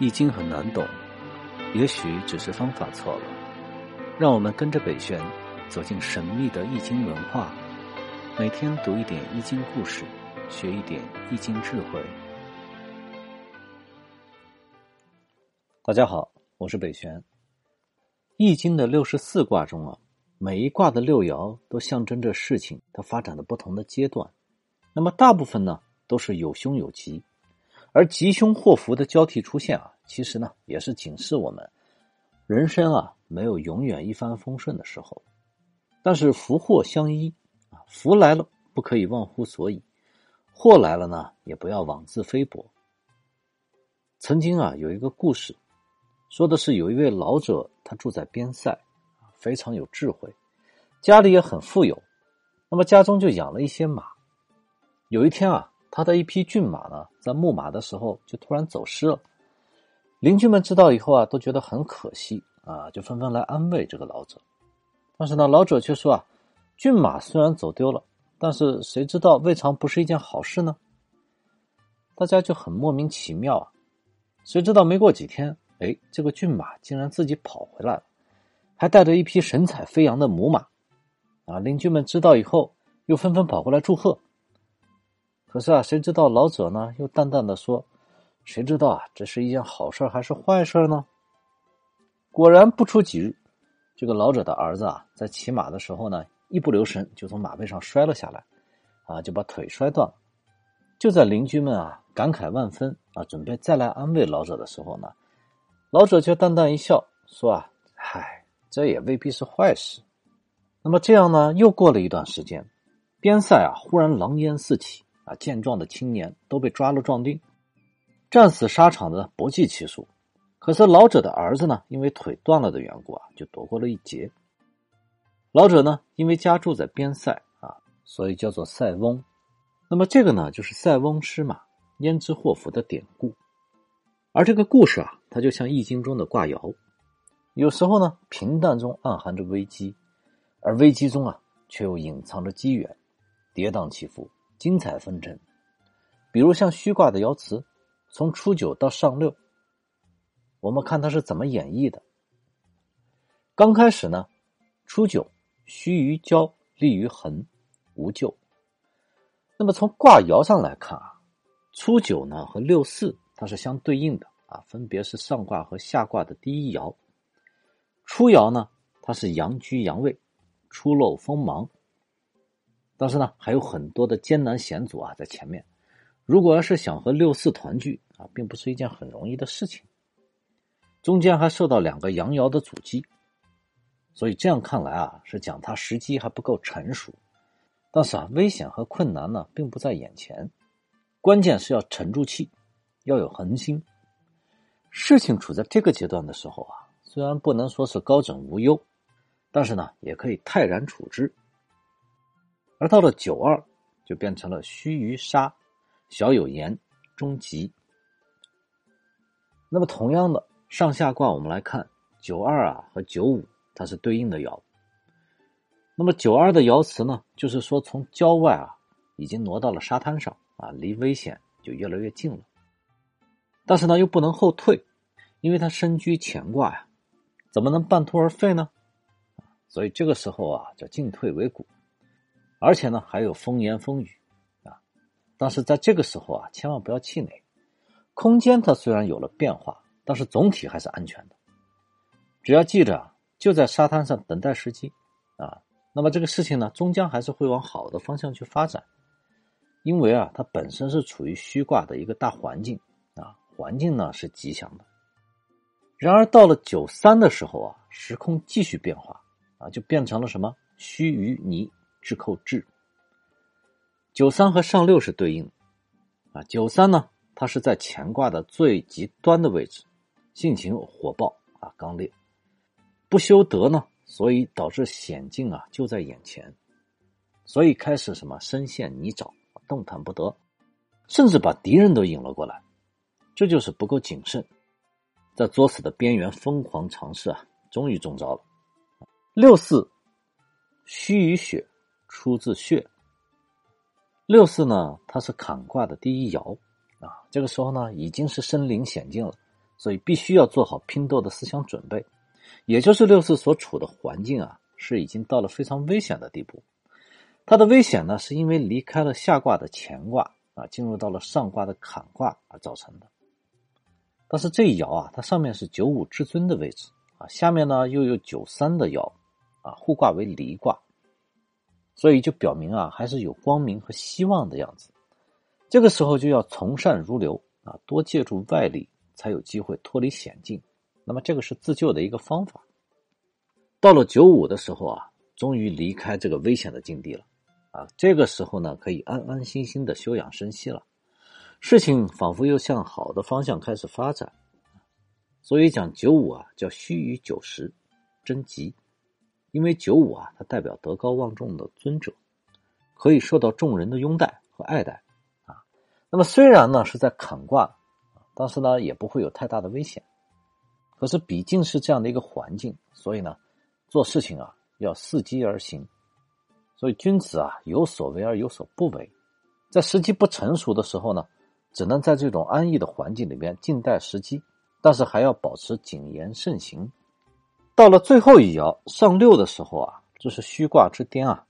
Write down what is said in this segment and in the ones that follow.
易经很难懂，也许只是方法错了。让我们跟着北玄走进神秘的易经文化，每天读一点易经故事，学一点易经智慧。大家好，我是北玄。易经的六十四卦中啊，每一卦的六爻都象征着事情它发展的不同的阶段。那么大部分呢，都是有凶有吉。而吉凶祸福的交替出现啊，其实呢也是警示我们，人生啊没有永远一帆风顺的时候，但是福祸相依啊，福来了不可以忘乎所以，祸来了呢也不要妄自菲薄。曾经啊有一个故事，说的是有一位老者，他住在边塞，非常有智慧，家里也很富有，那么家中就养了一些马，有一天啊。他的一匹骏马呢，在牧马的时候就突然走失了。邻居们知道以后啊，都觉得很可惜啊，就纷纷来安慰这个老者。但是呢，老者却说啊，骏马虽然走丢了，但是谁知道未尝不是一件好事呢？大家就很莫名其妙啊。谁知道没过几天，哎，这个骏马竟然自己跑回来了，还带着一匹神采飞扬的母马。啊，邻居们知道以后，又纷纷跑过来祝贺。可是啊，谁知道老者呢？又淡淡的说：“谁知道啊，这是一件好事还是坏事呢？”果然不出几日，这个老者的儿子啊，在骑马的时候呢，一不留神就从马背上摔了下来，啊，就把腿摔断了。就在邻居们啊感慨万分啊，准备再来安慰老者的时候呢，老者却淡淡一笑，说：“啊，嗨，这也未必是坏事。”那么这样呢，又过了一段时间，边塞啊，忽然狼烟四起。啊，健壮的青年都被抓了壮丁，战死沙场的不计其数。可是老者的儿子呢，因为腿断了的缘故啊，就躲过了一劫。老者呢，因为家住在边塞啊，所以叫做塞翁。那么这个呢，就是塞翁失马焉知祸福的典故。而这个故事啊，它就像易经中的卦爻，有时候呢，平淡中暗含着危机，而危机中啊，却又隐藏着机缘，跌宕起伏。精彩纷呈，比如像虚卦的爻辞，从初九到上六，我们看它是怎么演绎的。刚开始呢，初九，虚于交，利于恒，无咎。那么从卦爻上来看啊，初九呢和六四它是相对应的啊，分别是上卦和下卦的第一爻。初爻呢，它是阳居阳位，初露锋芒。但是呢，还有很多的艰难险阻啊，在前面。如果要是想和六四团聚啊，并不是一件很容易的事情。中间还受到两个阳爻的阻击，所以这样看来啊，是讲他时机还不够成熟。但是啊，危险和困难呢，并不在眼前，关键是要沉住气，要有恒心。事情处在这个阶段的时候啊，虽然不能说是高枕无忧，但是呢，也可以泰然处之。而到了九二，就变成了须臾杀，小有言，终吉。那么同样的上下卦，我们来看九二啊和九五，它是对应的爻。那么九二的爻辞呢，就是说从郊外啊已经挪到了沙滩上啊，离危险就越来越近了。但是呢，又不能后退，因为他身居乾卦呀，怎么能半途而废呢？所以这个时候啊，叫进退维谷。而且呢，还有风言风语，啊，但是在这个时候啊，千万不要气馁。空间它虽然有了变化，但是总体还是安全的。只要记着，就在沙滩上等待时机，啊，那么这个事情呢，终将还是会往好的方向去发展。因为啊，它本身是处于虚卦的一个大环境，啊，环境呢是吉祥的。然而到了九三的时候啊，时空继续变化，啊，就变成了什么虚与泥。制扣制，九三和上六是对应，啊，九三呢，它是在乾卦的最极端的位置，性情火爆啊，刚烈，不修德呢，所以导致险境啊就在眼前，所以开始什么深陷泥沼，动弹不得，甚至把敌人都引了过来，这就是不够谨慎，在作死的边缘疯狂尝试啊，终于中招了，六四虚与血。出自穴，六四呢，它是坎卦的第一爻啊。这个时候呢，已经是身临险境了，所以必须要做好拼斗的思想准备。也就是六四所处的环境啊，是已经到了非常危险的地步。它的危险呢，是因为离开了下卦的乾卦啊，进入到了上卦的坎卦而造成的。但是这一爻啊，它上面是九五至尊的位置啊，下面呢又有九三的爻啊，互卦为离卦，所以就表明啊，还是有光明和希望的样子。这个时候就要从善如流啊，多借助外力，才有机会脱离险境。那么这个是自救的一个方法。到了九五的时候啊，终于离开这个危险的境地了啊，这个时候呢，可以安安心心的休养生息了。事情仿佛又向好的方向开始发展，所以讲九五啊叫须臾九十，真吉，因为九五啊它代表德高望重的尊者，可以受到众人的拥戴和爱戴啊。那么虽然呢是在坎卦，但是呢也不会有太大的危险。可是毕竟是这样的一个环境，所以呢做事情啊要伺机而行。所以君子啊有所为而有所不为，在时机不成熟的时候呢。只能在这种安逸的环境里面静待时机，但是还要保持谨言慎行。到了最后一爻上六的时候啊，这是虚卦之巅啊，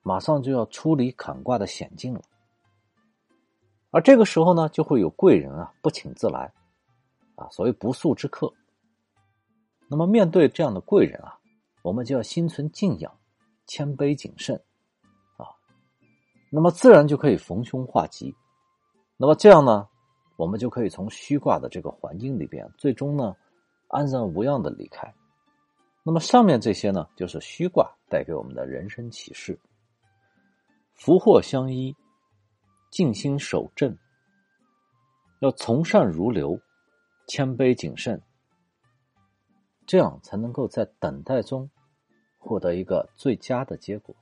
马上就要出离坎卦的险境了。而这个时候呢，就会有贵人啊不请自来，啊，所谓不速之客。那么面对这样的贵人啊，我们就要心存敬仰，谦卑谨慎，啊，那么自然就可以逢凶化吉。那么这样呢，我们就可以从虚卦的这个环境里边，最终呢安然无恙的离开。那么上面这些呢，就是虚卦带给我们的人生启示：福祸相依，静心守正，要从善如流，谦卑谨慎，这样才能够在等待中获得一个最佳的结果。